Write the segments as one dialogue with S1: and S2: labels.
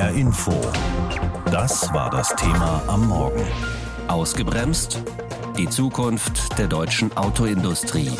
S1: HR Info. Das war das Thema am Morgen.
S2: Ausgebremst? Die Zukunft der deutschen Autoindustrie.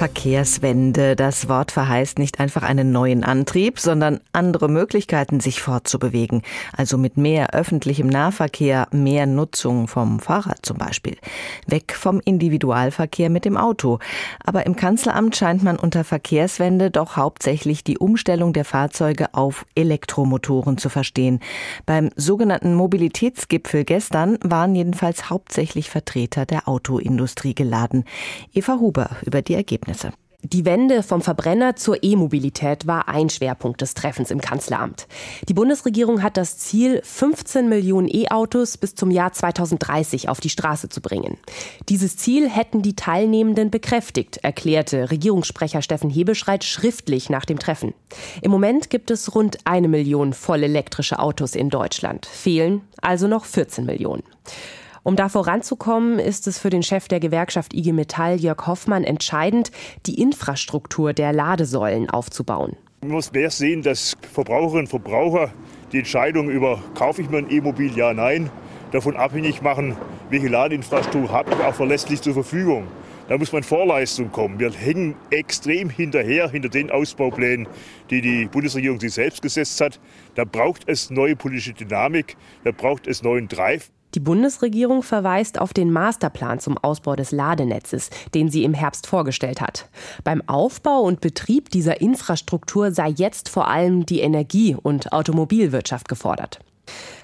S3: Verkehrswende. Das Wort verheißt nicht einfach einen neuen Antrieb, sondern andere Möglichkeiten, sich fortzubewegen. Also mit mehr öffentlichem Nahverkehr, mehr Nutzung vom Fahrrad zum Beispiel. Weg vom Individualverkehr mit dem Auto. Aber im Kanzleramt scheint man unter Verkehrswende doch hauptsächlich die Umstellung der Fahrzeuge auf Elektromotoren zu verstehen. Beim sogenannten Mobilitätsgipfel gestern waren jedenfalls hauptsächlich Vertreter der Autoindustrie geladen. Eva Huber über die Ergebnisse. Ergebnisse.
S4: Die Wende vom Verbrenner zur E-Mobilität war ein Schwerpunkt des Treffens im Kanzleramt. Die Bundesregierung hat das Ziel, 15 Millionen E-Autos bis zum Jahr 2030 auf die Straße zu bringen. Dieses Ziel hätten die Teilnehmenden bekräftigt, erklärte Regierungssprecher Steffen Hebeschreit schriftlich nach dem Treffen. Im Moment gibt es rund eine Million voll elektrische Autos in Deutschland. Fehlen also noch 14 Millionen. Um da voranzukommen, ist es für den Chef der Gewerkschaft IG Metall, Jörg Hoffmann, entscheidend, die Infrastruktur der Ladesäulen aufzubauen.
S5: Man muss mehr sehen, dass Verbraucherinnen und Verbraucher die Entscheidung über, kaufe ich mir ein E-Mobil, ja, nein, davon abhängig machen, welche Ladeinfrastruktur habe ich auch verlässlich zur Verfügung. Da muss man Vorleistung kommen. Wir hängen extrem hinterher, hinter den Ausbauplänen, die die Bundesregierung sich selbst gesetzt hat. Da braucht es neue politische Dynamik, da braucht es neuen Drive.
S4: Die Bundesregierung verweist auf den Masterplan zum Ausbau des Ladenetzes, den sie im Herbst vorgestellt hat. Beim Aufbau und Betrieb dieser Infrastruktur sei jetzt vor allem die Energie- und Automobilwirtschaft gefordert.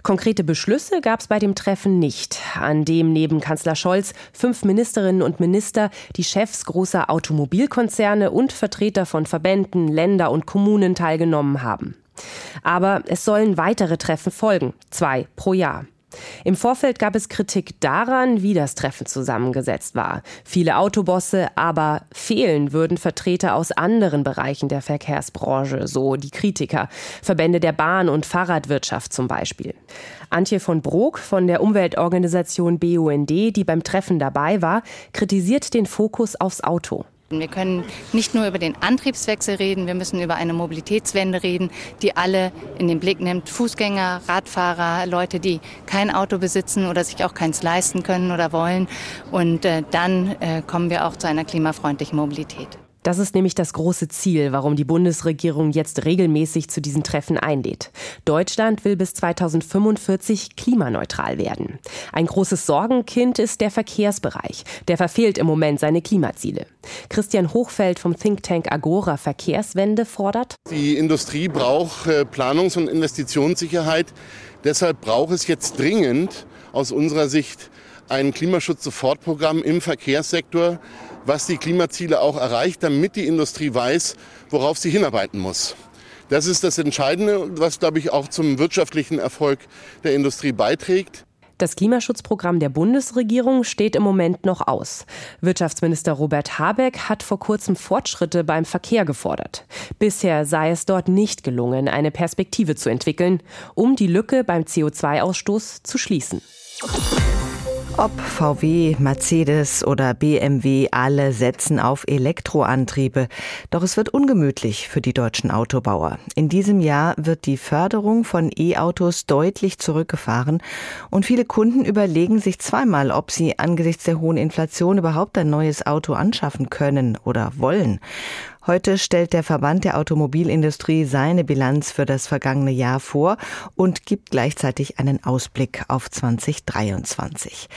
S4: Konkrete Beschlüsse gab es bei dem Treffen nicht, an dem neben Kanzler Scholz fünf Ministerinnen und Minister, die Chefs großer Automobilkonzerne und Vertreter von Verbänden, Länder und Kommunen teilgenommen haben. Aber es sollen weitere Treffen folgen, zwei pro Jahr. Im Vorfeld gab es Kritik daran, wie das Treffen zusammengesetzt war. Viele Autobosse, aber fehlen würden Vertreter aus anderen Bereichen der Verkehrsbranche, so die Kritiker, Verbände der Bahn- und Fahrradwirtschaft zum Beispiel. Antje von Brok von der Umweltorganisation BUND, die beim Treffen dabei war, kritisiert den Fokus aufs Auto.
S6: Wir können nicht nur über den Antriebswechsel reden, wir müssen über eine Mobilitätswende reden, die alle in den Blick nimmt. Fußgänger, Radfahrer, Leute, die kein Auto besitzen oder sich auch keins leisten können oder wollen. Und äh, dann äh, kommen wir auch zu einer klimafreundlichen Mobilität.
S4: Das ist nämlich das große Ziel, warum die Bundesregierung jetzt regelmäßig zu diesen Treffen einlädt. Deutschland will bis 2045 klimaneutral werden. Ein großes Sorgenkind ist der Verkehrsbereich. Der verfehlt im Moment seine Klimaziele. Christian Hochfeld vom Think Tank Agora Verkehrswende fordert.
S7: Die Industrie braucht äh, Planungs- und Investitionssicherheit. Deshalb braucht es jetzt dringend aus unserer Sicht ein Klimaschutz-Sofortprogramm im Verkehrssektor, was die Klimaziele auch erreicht, damit die Industrie weiß, worauf sie hinarbeiten muss. Das ist das Entscheidende, was, glaube ich, auch zum wirtschaftlichen Erfolg der Industrie beiträgt.
S4: Das Klimaschutzprogramm der Bundesregierung steht im Moment noch aus. Wirtschaftsminister Robert Habeck hat vor kurzem Fortschritte beim Verkehr gefordert. Bisher sei es dort nicht gelungen, eine Perspektive zu entwickeln, um die Lücke beim CO2-Ausstoß zu schließen.
S3: Ob VW, Mercedes oder BMW, alle setzen auf Elektroantriebe. Doch es wird ungemütlich für die deutschen Autobauer. In diesem Jahr wird die Förderung von E-Autos deutlich zurückgefahren und viele Kunden überlegen sich zweimal, ob sie angesichts der hohen Inflation überhaupt ein neues Auto anschaffen können oder wollen. Heute stellt der Verband der Automobilindustrie seine Bilanz für das vergangene Jahr vor und gibt gleichzeitig einen Ausblick auf 2023.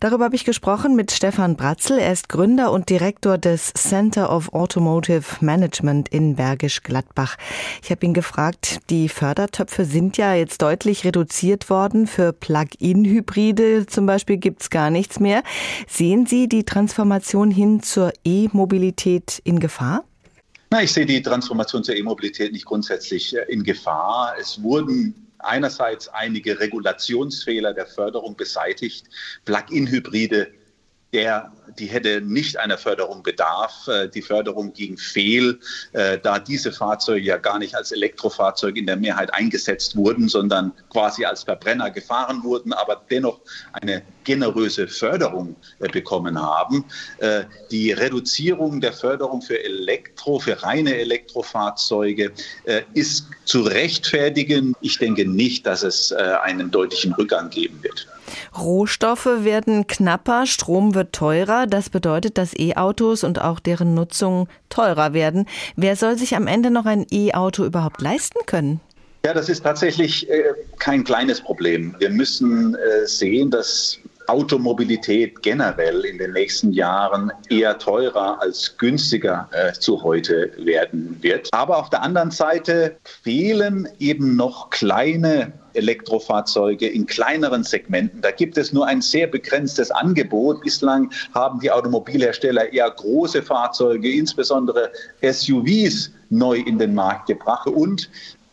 S3: Darüber habe ich gesprochen mit Stefan Bratzel. Er ist Gründer und Direktor des Center of Automotive Management in Bergisch Gladbach. Ich habe ihn gefragt, die Fördertöpfe sind ja jetzt deutlich reduziert worden. Für Plug-in-Hybride zum Beispiel gibt es gar nichts mehr. Sehen Sie die Transformation hin zur E-Mobilität in Gefahr?
S8: Na, ich sehe die Transformation zur E-Mobilität nicht grundsätzlich äh, in Gefahr. Es wurden einerseits einige Regulationsfehler der Förderung beseitigt. Plug-in-Hybride der die hätte nicht einer Förderung bedarf. Äh, die Förderung ging fehl, äh, da diese Fahrzeuge ja gar nicht als Elektrofahrzeuge in der Mehrheit eingesetzt wurden, sondern quasi als Verbrenner gefahren wurden, aber dennoch eine generöse Förderung äh, bekommen haben. Die Reduzierung der Förderung für Elektro, für reine Elektrofahrzeuge ist zu rechtfertigen. Ich denke nicht, dass es einen deutlichen Rückgang geben wird.
S3: Rohstoffe werden knapper, Strom wird teurer. Das bedeutet, dass E-Autos und auch deren Nutzung teurer werden. Wer soll sich am Ende noch ein E-Auto überhaupt leisten können?
S8: Ja, das ist tatsächlich äh, kein kleines Problem. Wir müssen äh, sehen, dass Automobilität generell in den nächsten Jahren eher teurer als günstiger äh, zu heute werden wird. Aber auf der anderen Seite fehlen eben noch kleine Elektrofahrzeuge in kleineren Segmenten. Da gibt es nur ein sehr begrenztes Angebot. Bislang haben die Automobilhersteller eher große Fahrzeuge, insbesondere SUVs, neu in den Markt gebracht. Und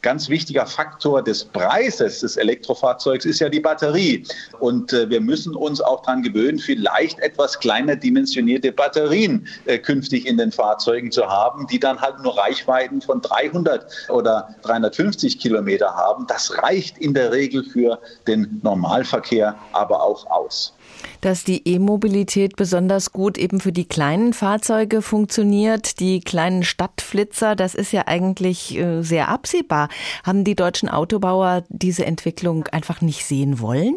S8: ganz wichtiger Faktor des Preises des Elektrofahrzeugs ist ja die Batterie. Und äh, wir müssen uns auch daran gewöhnen, vielleicht etwas kleiner dimensionierte Batterien äh, künftig in den Fahrzeugen zu haben, die dann halt nur Reichweiten von 300 oder 350 Kilometer haben. Das reicht in der Regel für den Normalverkehr aber auch aus
S3: dass die E-Mobilität besonders gut eben für die kleinen Fahrzeuge funktioniert, die kleinen Stadtflitzer, das ist ja eigentlich äh, sehr absehbar. Haben die deutschen Autobauer diese Entwicklung einfach nicht sehen wollen?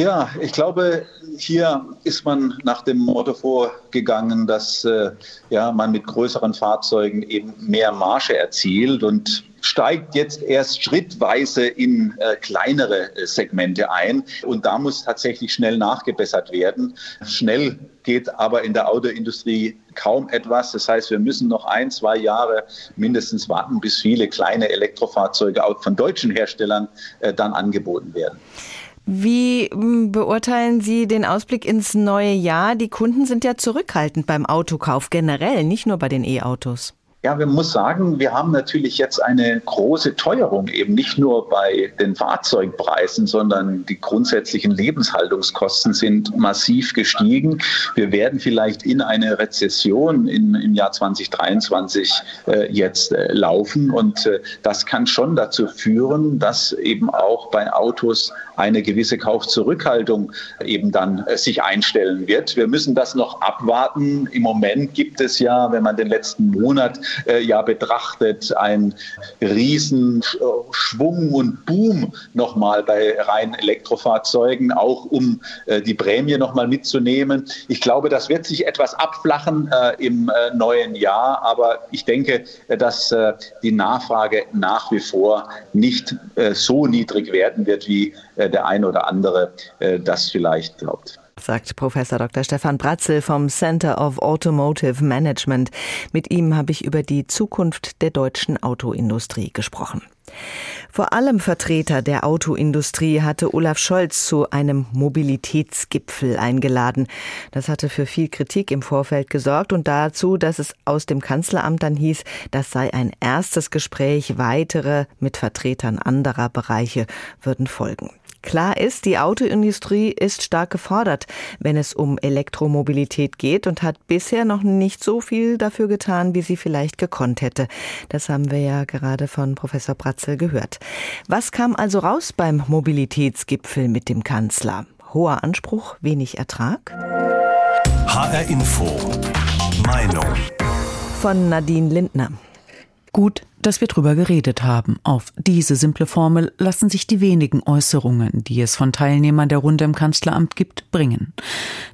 S8: Ja, ich glaube, hier ist man nach dem Motto vorgegangen, dass äh, ja, man mit größeren Fahrzeugen eben mehr Marge erzielt und steigt jetzt erst schrittweise in äh, kleinere äh, Segmente ein. Und da muss tatsächlich schnell nachgebessert werden. Schnell geht aber in der Autoindustrie kaum etwas. Das heißt, wir müssen noch ein, zwei Jahre mindestens warten, bis viele kleine Elektrofahrzeuge auch von deutschen Herstellern äh, dann angeboten werden.
S3: Wie hm, beurteilen Sie den Ausblick ins neue Jahr? Die Kunden sind ja zurückhaltend beim Autokauf generell, nicht nur bei den E-Autos.
S8: Ja, wir muss sagen, wir haben natürlich jetzt eine große Teuerung, eben nicht nur bei den Fahrzeugpreisen, sondern die grundsätzlichen Lebenshaltungskosten sind massiv gestiegen. Wir werden vielleicht in eine Rezession in, im Jahr 2023 äh, jetzt äh, laufen und äh, das kann schon dazu führen, dass eben auch bei Autos eine gewisse Kaufzurückhaltung eben dann äh, sich einstellen wird. Wir müssen das noch abwarten. Im Moment gibt es ja, wenn man den letzten Monat äh, ja betrachtet, ein Riesenschwung und Boom nochmal bei rein Elektrofahrzeugen, auch um äh, die Prämie nochmal mitzunehmen. Ich glaube, das wird sich etwas abflachen äh, im äh, neuen Jahr, aber ich denke, äh, dass äh, die Nachfrage nach wie vor nicht so niedrig werden wird, wie der eine oder andere das vielleicht glaubt
S3: sagt Professor Dr. Stefan Bratzel vom Center of Automotive Management. Mit ihm habe ich über die Zukunft der deutschen Autoindustrie gesprochen. Vor allem Vertreter der Autoindustrie hatte Olaf Scholz zu einem Mobilitätsgipfel eingeladen. Das hatte für viel Kritik im Vorfeld gesorgt und dazu, dass es aus dem Kanzleramt dann hieß, das sei ein erstes Gespräch, weitere mit Vertretern anderer Bereiche würden folgen. Klar ist, die Autoindustrie ist stark gefordert, wenn es um Elektromobilität geht und hat bisher noch nicht so viel dafür getan, wie sie vielleicht gekonnt hätte. Das haben wir ja gerade von Professor Bratzel gehört. Was kam also raus beim Mobilitätsgipfel mit dem Kanzler? Hoher Anspruch, wenig Ertrag?
S1: HR Info. Meinung.
S3: Von Nadine Lindner.
S9: Gut, dass wir drüber geredet haben. Auf diese simple Formel lassen sich die wenigen Äußerungen, die es von Teilnehmern der Runde im Kanzleramt gibt, bringen.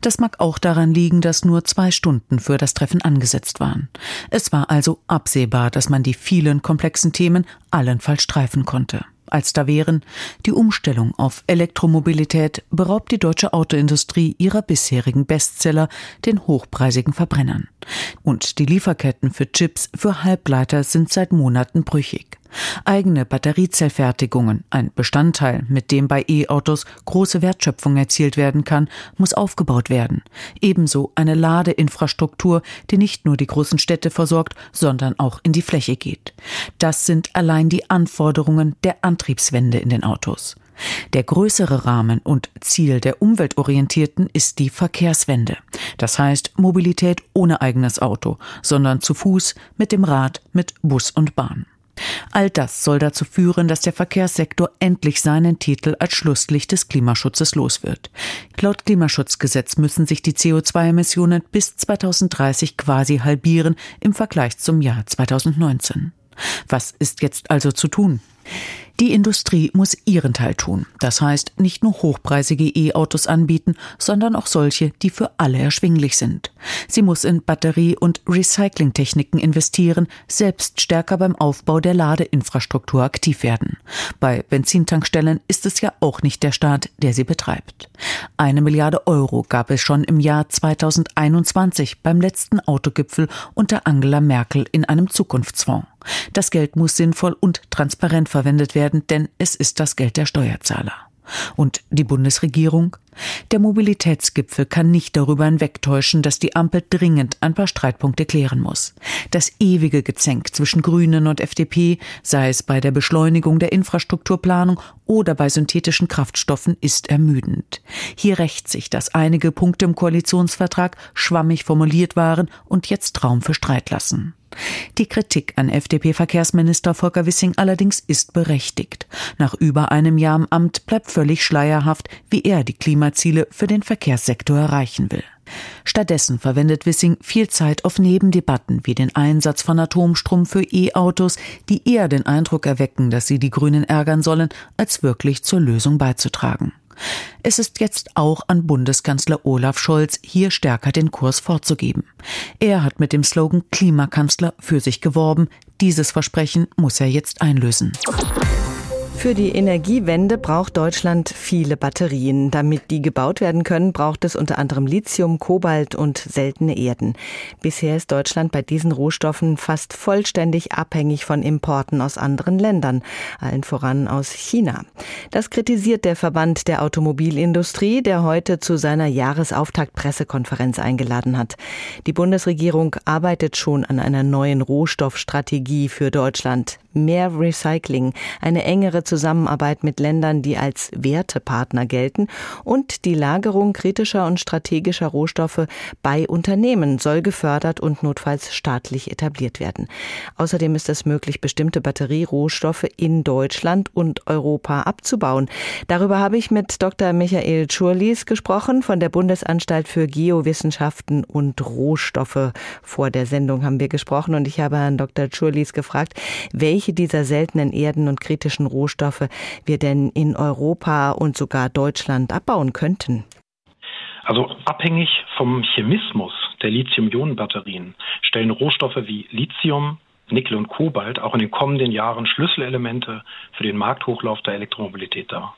S9: Das mag auch daran liegen, dass nur zwei Stunden für das Treffen angesetzt waren. Es war also absehbar, dass man die vielen komplexen Themen allenfalls streifen konnte als da wären. Die Umstellung auf Elektromobilität beraubt die deutsche Autoindustrie ihrer bisherigen Bestseller, den hochpreisigen Verbrennern. Und die Lieferketten für Chips für Halbleiter sind seit Monaten brüchig. Eigene Batteriezellfertigungen, ein Bestandteil, mit dem bei E-Autos große Wertschöpfung erzielt werden kann, muss aufgebaut werden. Ebenso eine Ladeinfrastruktur, die nicht nur die großen Städte versorgt, sondern auch in die Fläche geht. Das sind allein die Anforderungen der Antriebswende in den Autos. Der größere Rahmen und Ziel der Umweltorientierten ist die Verkehrswende. Das heißt Mobilität ohne eigenes Auto, sondern zu Fuß, mit dem Rad, mit Bus und Bahn. All das soll dazu führen, dass der Verkehrssektor endlich seinen Titel als Schlusslicht des Klimaschutzes los wird. Laut Klimaschutzgesetz müssen sich die CO2-Emissionen bis 2030 quasi halbieren im Vergleich zum Jahr 2019. Was ist jetzt also zu tun? Die Industrie muss ihren Teil tun. Das heißt, nicht nur hochpreisige E-Autos anbieten, sondern auch solche, die für alle erschwinglich sind. Sie muss in Batterie- und Recyclingtechniken investieren, selbst stärker beim Aufbau der Ladeinfrastruktur aktiv werden. Bei Benzintankstellen ist es ja auch nicht der Staat, der sie betreibt. Eine Milliarde Euro gab es schon im Jahr 2021 beim letzten Autogipfel unter Angela Merkel in einem Zukunftsfonds. Das Geld muss sinnvoll und transparent verwendet werden, denn es ist das Geld der Steuerzahler. Und die Bundesregierung? Der Mobilitätsgipfel kann nicht darüber hinwegtäuschen, dass die Ampel dringend ein paar Streitpunkte klären muss. Das ewige Gezänk zwischen Grünen und FDP, sei es bei der Beschleunigung der Infrastrukturplanung oder bei synthetischen Kraftstoffen, ist ermüdend. Hier rächt sich, dass einige Punkte im Koalitionsvertrag schwammig formuliert waren und jetzt Raum für Streit lassen. Die Kritik an FDP-Verkehrsminister Volker Wissing allerdings ist berechtigt. Nach über einem Jahr im Amt bleibt völlig schleierhaft, wie er die Klimaziele für den Verkehrssektor erreichen will. Stattdessen verwendet Wissing viel Zeit auf Nebendebatten wie den Einsatz von Atomstrom für E-Autos, die eher den Eindruck erwecken, dass sie die Grünen ärgern sollen, als wirklich zur Lösung beizutragen. Es ist jetzt auch an Bundeskanzler Olaf Scholz, hier stärker den Kurs vorzugeben. Er hat mit dem Slogan Klimakanzler für sich geworben. Dieses Versprechen muss er jetzt einlösen.
S3: Für die Energiewende braucht Deutschland viele Batterien. Damit die gebaut werden können, braucht es unter anderem Lithium, Kobalt und seltene Erden. Bisher ist Deutschland bei diesen Rohstoffen fast vollständig abhängig von Importen aus anderen Ländern, allen voran aus China. Das kritisiert der Verband der Automobilindustrie, der heute zu seiner Jahresauftaktpressekonferenz eingeladen hat. Die Bundesregierung arbeitet schon an einer neuen Rohstoffstrategie für Deutschland mehr Recycling, eine engere Zusammenarbeit mit Ländern, die als Wertepartner gelten und die Lagerung kritischer und strategischer Rohstoffe bei Unternehmen soll gefördert und notfalls staatlich etabliert werden. Außerdem ist es möglich, bestimmte Batterierohstoffe in Deutschland und Europa abzubauen. Darüber habe ich mit Dr. Michael Schurlis gesprochen von der Bundesanstalt für Geowissenschaften und Rohstoffe. Vor der Sendung haben wir gesprochen und ich habe Herrn Dr. Schurlis gefragt, welche welche dieser seltenen Erden und kritischen Rohstoffe wir denn in Europa und sogar Deutschland abbauen könnten.
S10: Also abhängig vom Chemismus der Lithium-Ionen-Batterien stellen Rohstoffe wie Lithium, Nickel und Kobalt auch in den kommenden Jahren Schlüsselelemente für den Markthochlauf der Elektromobilität dar.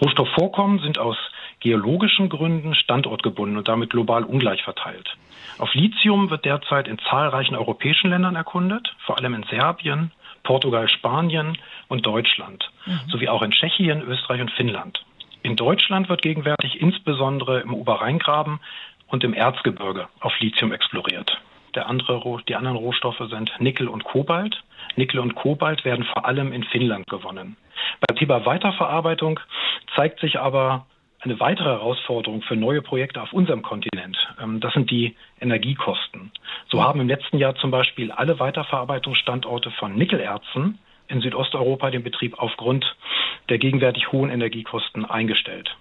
S10: Rohstoffvorkommen sind aus geologischen Gründen standortgebunden und damit global ungleich verteilt. Auf Lithium wird derzeit in zahlreichen europäischen Ländern erkundet, vor allem in Serbien, Portugal, Spanien und Deutschland, mhm. sowie auch in Tschechien, Österreich und Finnland. In Deutschland wird gegenwärtig insbesondere im Oberrheingraben und im Erzgebirge auf Lithium exploriert. Der andere, die anderen Rohstoffe sind Nickel und Kobalt. Nickel und Kobalt werden vor allem in Finnland gewonnen. Beim Thema Weiterverarbeitung zeigt sich aber eine weitere Herausforderung für neue Projekte auf unserem Kontinent. Ähm, das sind die Energiekosten. So haben im letzten Jahr zum Beispiel alle Weiterverarbeitungsstandorte von Nickelerzen in Südosteuropa den Betrieb aufgrund der gegenwärtig hohen Energiekosten eingestellt.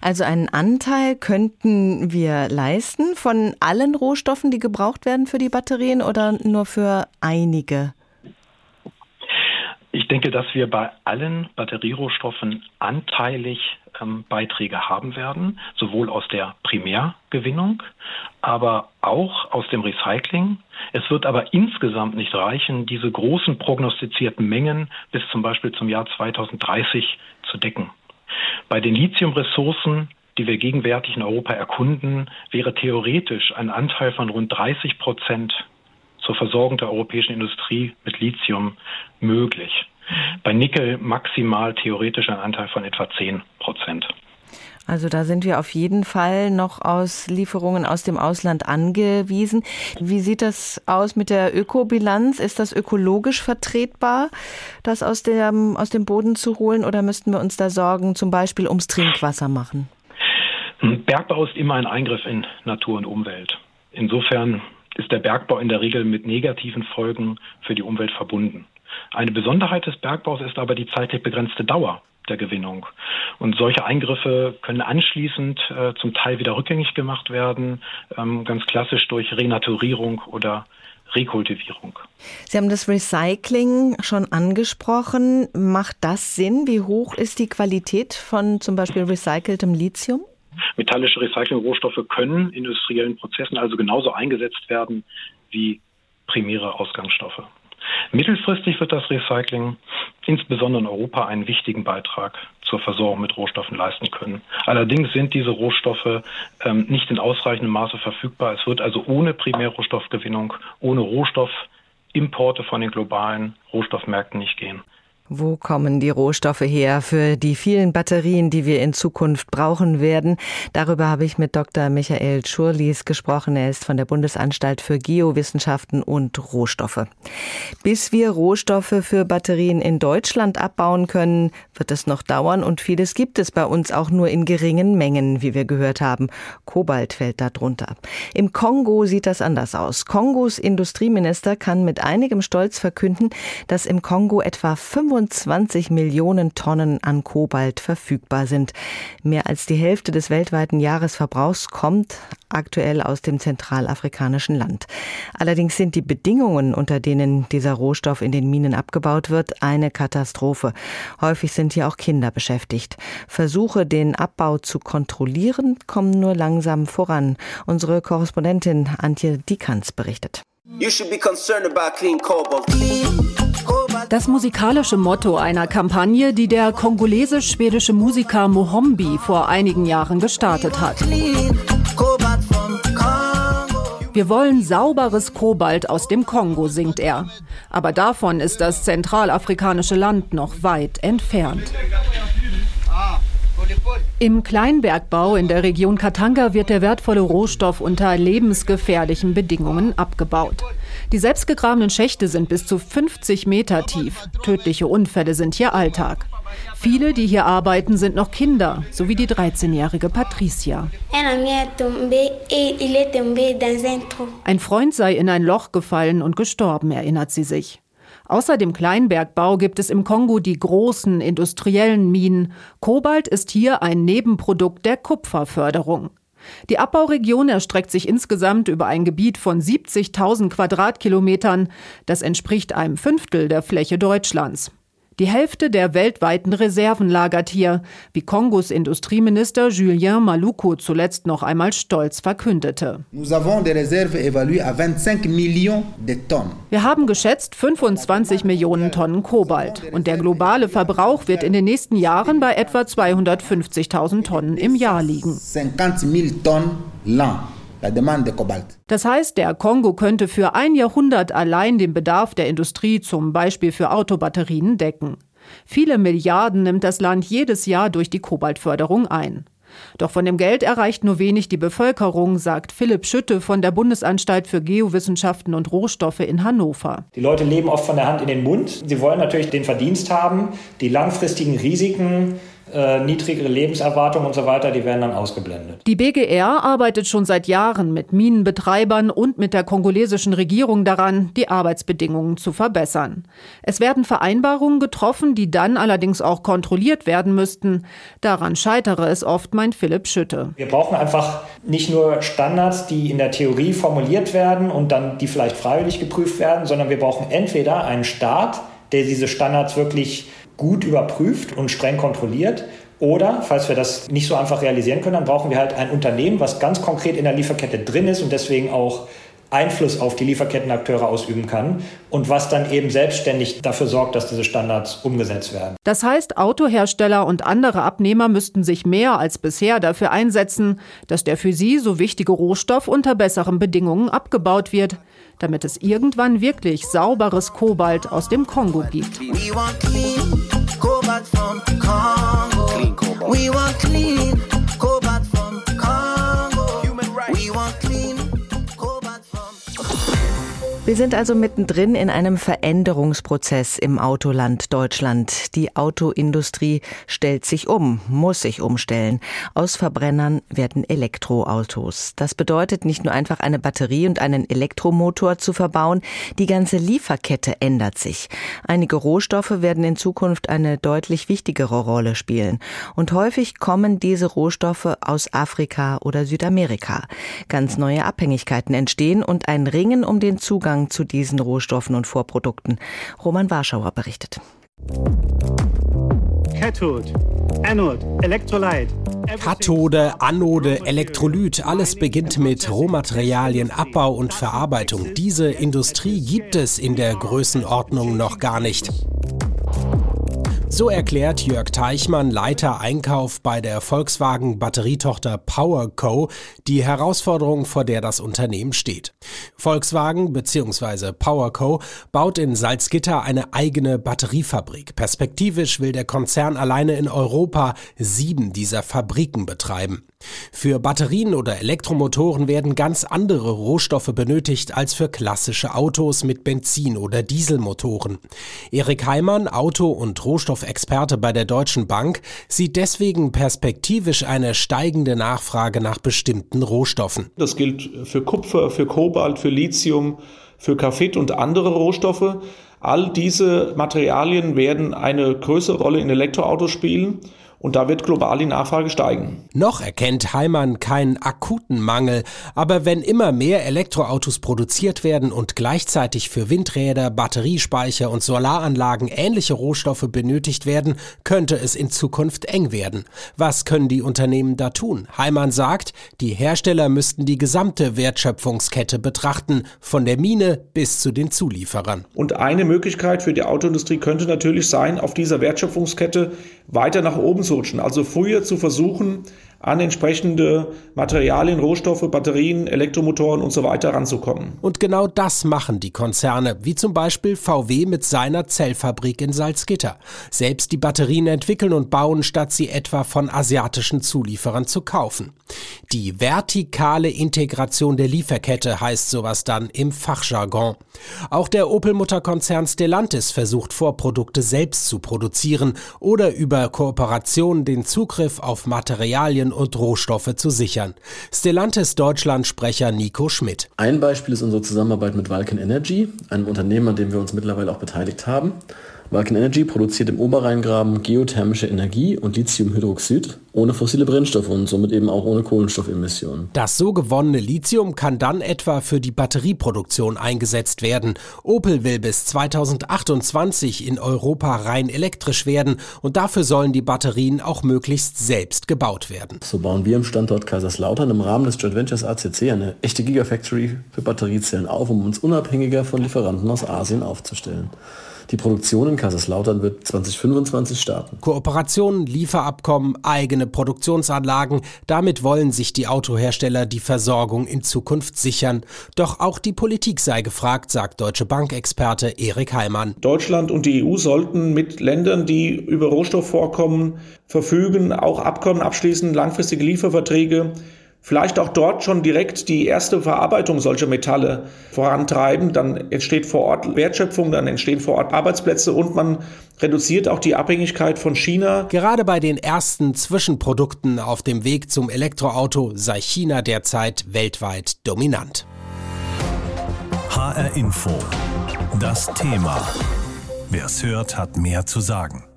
S3: Also einen Anteil könnten wir leisten von allen Rohstoffen, die gebraucht werden für die Batterien oder nur für einige?
S10: Ich denke, dass wir bei allen Batterierohstoffen anteilig ähm, Beiträge haben werden, sowohl aus der Primärgewinnung, aber auch aus dem Recycling. Es wird aber insgesamt nicht reichen, diese großen prognostizierten Mengen bis zum Beispiel zum Jahr 2030 zu decken. Bei den Lithiumressourcen die wir gegenwärtig in Europa erkunden, wäre theoretisch ein Anteil von rund 30 Prozent zur Versorgung der europäischen Industrie mit Lithium möglich. Bei Nickel maximal theoretisch ein Anteil von etwa 10 Prozent.
S3: Also da sind wir auf jeden Fall noch aus Lieferungen aus dem Ausland angewiesen. Wie sieht das aus mit der Ökobilanz? Ist das ökologisch vertretbar, das aus dem, aus dem Boden zu holen oder müssten wir uns da Sorgen zum Beispiel ums Trinkwasser machen?
S10: Bergbau ist immer ein Eingriff in Natur und Umwelt. Insofern ist der Bergbau in der Regel mit negativen Folgen für die Umwelt verbunden. Eine Besonderheit des Bergbaus ist aber die zeitlich begrenzte Dauer der Gewinnung. Und solche Eingriffe können anschließend äh, zum Teil wieder rückgängig gemacht werden, ähm, ganz klassisch durch Renaturierung oder Rekultivierung.
S3: Sie haben das Recycling schon angesprochen. Macht das Sinn? Wie hoch ist die Qualität von zum Beispiel recyceltem Lithium?
S10: Metallische Recyclingrohstoffe können in industriellen Prozessen also genauso eingesetzt werden wie primäre Ausgangsstoffe. Mittelfristig wird das Recycling insbesondere in Europa einen wichtigen Beitrag zur Versorgung mit Rohstoffen leisten können. Allerdings sind diese Rohstoffe ähm, nicht in ausreichendem Maße verfügbar. Es wird also ohne Primärrohstoffgewinnung, ohne Rohstoffimporte von den globalen Rohstoffmärkten nicht gehen.
S3: Wo kommen die Rohstoffe her für die vielen Batterien, die wir in Zukunft brauchen werden? Darüber habe ich mit Dr. Michael Schurlis gesprochen. Er ist von der Bundesanstalt für Geowissenschaften und Rohstoffe. Bis wir Rohstoffe für Batterien in Deutschland abbauen können, wird es noch dauern und vieles gibt es bei uns auch nur in geringen Mengen, wie wir gehört haben. Kobalt fällt darunter. Im Kongo sieht das anders aus. Kongos Industrieminister kann mit einigem Stolz verkünden, dass im Kongo etwa 25 25 Millionen Tonnen an Kobalt verfügbar sind. Mehr als die Hälfte des weltweiten Jahresverbrauchs kommt aktuell aus dem zentralafrikanischen Land. Allerdings sind die Bedingungen, unter denen dieser Rohstoff in den Minen abgebaut wird, eine Katastrophe. Häufig sind hier auch Kinder beschäftigt. Versuche, den Abbau zu kontrollieren, kommen nur langsam voran. Unsere Korrespondentin Antje Dikans berichtet. You should be concerned about clean
S11: cobalt. Das musikalische Motto einer Kampagne, die der kongolesisch-schwedische Musiker Mohombi vor einigen Jahren gestartet hat. Wir wollen sauberes Kobalt aus dem Kongo, singt er. Aber davon ist das zentralafrikanische Land noch weit entfernt. Im Kleinbergbau in der Region Katanga wird der wertvolle Rohstoff unter lebensgefährlichen Bedingungen abgebaut. Die selbstgegrabenen Schächte sind bis zu 50 Meter tief. Tödliche Unfälle sind hier Alltag. Viele, die hier arbeiten, sind noch Kinder, so wie die 13-jährige Patricia. Ein Freund sei in ein Loch gefallen und gestorben, erinnert sie sich. Außer dem Kleinbergbau gibt es im Kongo die großen industriellen Minen. Kobalt ist hier ein Nebenprodukt der Kupferförderung. Die Abbauregion erstreckt sich insgesamt über ein Gebiet von 70.000 Quadratkilometern. Das entspricht einem Fünftel der Fläche Deutschlands. Die Hälfte der weltweiten Reserven lagert hier, wie Kongos Industrieminister Julien Maluku zuletzt noch einmal stolz verkündete. Wir haben geschätzt 25 Millionen Tonnen Kobalt und der globale Verbrauch wird in den nächsten Jahren bei etwa 250.000 Tonnen im Jahr liegen. Das heißt, der Kongo könnte für ein Jahrhundert allein den Bedarf der Industrie zum Beispiel für Autobatterien decken. Viele Milliarden nimmt das Land jedes Jahr durch die Kobaltförderung ein. Doch von dem Geld erreicht nur wenig die Bevölkerung, sagt Philipp Schütte von der Bundesanstalt für Geowissenschaften und Rohstoffe in Hannover.
S12: Die Leute leben oft von der Hand in den Mund. Sie wollen natürlich den Verdienst haben, die langfristigen Risiken äh, niedrigere Lebenserwartung und so weiter, die werden dann ausgeblendet.
S11: Die BGR arbeitet schon seit Jahren mit Minenbetreibern und mit der kongolesischen Regierung daran, die Arbeitsbedingungen zu verbessern. Es werden Vereinbarungen getroffen, die dann allerdings auch kontrolliert werden müssten. Daran scheitere es oft, meint Philipp Schütte.
S12: Wir brauchen einfach nicht nur Standards, die in der Theorie formuliert werden und dann die vielleicht freiwillig geprüft werden, sondern wir brauchen entweder einen Staat, der diese Standards wirklich gut überprüft und streng kontrolliert. Oder, falls wir das nicht so einfach realisieren können, dann brauchen wir halt ein Unternehmen, was ganz konkret in der Lieferkette drin ist und deswegen auch Einfluss auf die Lieferkettenakteure ausüben kann und was dann eben selbstständig dafür sorgt, dass diese Standards umgesetzt werden.
S11: Das heißt, Autohersteller und andere Abnehmer müssten sich mehr als bisher dafür einsetzen, dass der für sie so wichtige Rohstoff unter besseren Bedingungen abgebaut wird, damit es irgendwann wirklich sauberes Kobalt aus dem Kongo gibt. We want clean
S3: Wir sind also mittendrin in einem Veränderungsprozess im Autoland Deutschland. Die Autoindustrie stellt sich um, muss sich umstellen. Aus Verbrennern werden Elektroautos. Das bedeutet nicht nur einfach eine Batterie und einen Elektromotor zu verbauen, die ganze Lieferkette ändert sich. Einige Rohstoffe werden in Zukunft eine deutlich wichtigere Rolle spielen. Und häufig kommen diese Rohstoffe aus Afrika oder Südamerika. Ganz neue Abhängigkeiten entstehen und ein Ringen um den Zugang Zugang zu diesen Rohstoffen und Vorprodukten. Roman Warschauer berichtet.
S13: Cathode, Anode, Electrolyte.
S14: Kathode, Anode, Elektrolyt, alles beginnt mit Rohmaterialien, Abbau und Verarbeitung. Diese Industrie gibt es in der Größenordnung noch gar nicht. So erklärt Jörg Teichmann, Leiter Einkauf bei der Volkswagen Batterietochter PowerCo, die Herausforderung, vor der das Unternehmen steht. Volkswagen bzw. PowerCo baut in Salzgitter eine eigene Batteriefabrik. Perspektivisch will der Konzern alleine in Europa sieben dieser Fabriken betreiben. Für Batterien oder Elektromotoren werden ganz andere Rohstoffe benötigt als für klassische Autos mit Benzin- oder Dieselmotoren. Erik Heimann, Auto- und Rohstoffexperte bei der Deutschen Bank, sieht deswegen perspektivisch eine steigende Nachfrage nach bestimmten Rohstoffen.
S15: Das gilt für Kupfer, für Kobalt, für Lithium, für Graphit und andere Rohstoffe. All diese Materialien werden eine größere Rolle in Elektroautos spielen. Und da wird global die Nachfrage steigen.
S14: Noch erkennt Heimann keinen akuten Mangel, aber wenn immer mehr Elektroautos produziert werden und gleichzeitig für Windräder, Batteriespeicher und Solaranlagen ähnliche Rohstoffe benötigt werden, könnte es in Zukunft eng werden. Was können die Unternehmen da tun? Heimann sagt, die Hersteller müssten die gesamte Wertschöpfungskette betrachten, von der Mine bis zu den Zulieferern.
S15: Und eine Möglichkeit für die Autoindustrie könnte natürlich sein, auf dieser Wertschöpfungskette weiter nach oben zu rutschen. Also früher zu versuchen, an entsprechende Materialien, Rohstoffe, Batterien, Elektromotoren und so weiter ranzukommen.
S14: Und genau das machen die Konzerne, wie zum Beispiel VW mit seiner Zellfabrik in Salzgitter. Selbst die Batterien entwickeln und bauen, statt sie etwa von asiatischen Zulieferern zu kaufen. Die vertikale Integration der Lieferkette heißt sowas dann im Fachjargon. Auch der Opel-Mutterkonzern Stellantis versucht Vorprodukte selbst zu produzieren oder über Kooperationen den Zugriff auf Materialien und Rohstoffe zu sichern. Stellantis Deutschland-Sprecher Nico Schmidt.
S16: Ein Beispiel ist unsere Zusammenarbeit mit Vulcan Energy, einem Unternehmen, an dem wir uns mittlerweile auch beteiligt haben. Vulcan Energy produziert im Oberrheingraben geothermische Energie und Lithiumhydroxid ohne fossile Brennstoffe und somit eben auch ohne Kohlenstoffemissionen.
S14: Das so gewonnene Lithium kann dann etwa für die Batterieproduktion eingesetzt werden. Opel will bis 2028 in Europa rein elektrisch werden und dafür sollen die Batterien auch möglichst selbst gebaut werden.
S16: So bauen wir im Standort Kaiserslautern im Rahmen des Joint Ventures ACC eine echte Gigafactory für Batteriezellen auf, um uns unabhängiger von Lieferanten aus Asien aufzustellen. Die Produktion in Kaiserslautern wird 2025 starten.
S14: Kooperationen, Lieferabkommen, eigene Produktionsanlagen, damit wollen sich die Autohersteller die Versorgung in Zukunft sichern. Doch auch die Politik sei gefragt, sagt Deutsche Bank-Experte Erik Heimann.
S15: Deutschland und die EU sollten mit Ländern, die über Rohstoffvorkommen verfügen, auch Abkommen abschließen, langfristige Lieferverträge vielleicht auch dort schon direkt die erste Verarbeitung solcher Metalle vorantreiben. Dann entsteht vor Ort Wertschöpfung, dann entstehen vor Ort Arbeitsplätze und man reduziert auch die Abhängigkeit von China.
S14: Gerade bei den ersten Zwischenprodukten auf dem Weg zum Elektroauto sei China derzeit weltweit dominant.
S1: HR Info. Das Thema. Wer es hört, hat mehr zu sagen.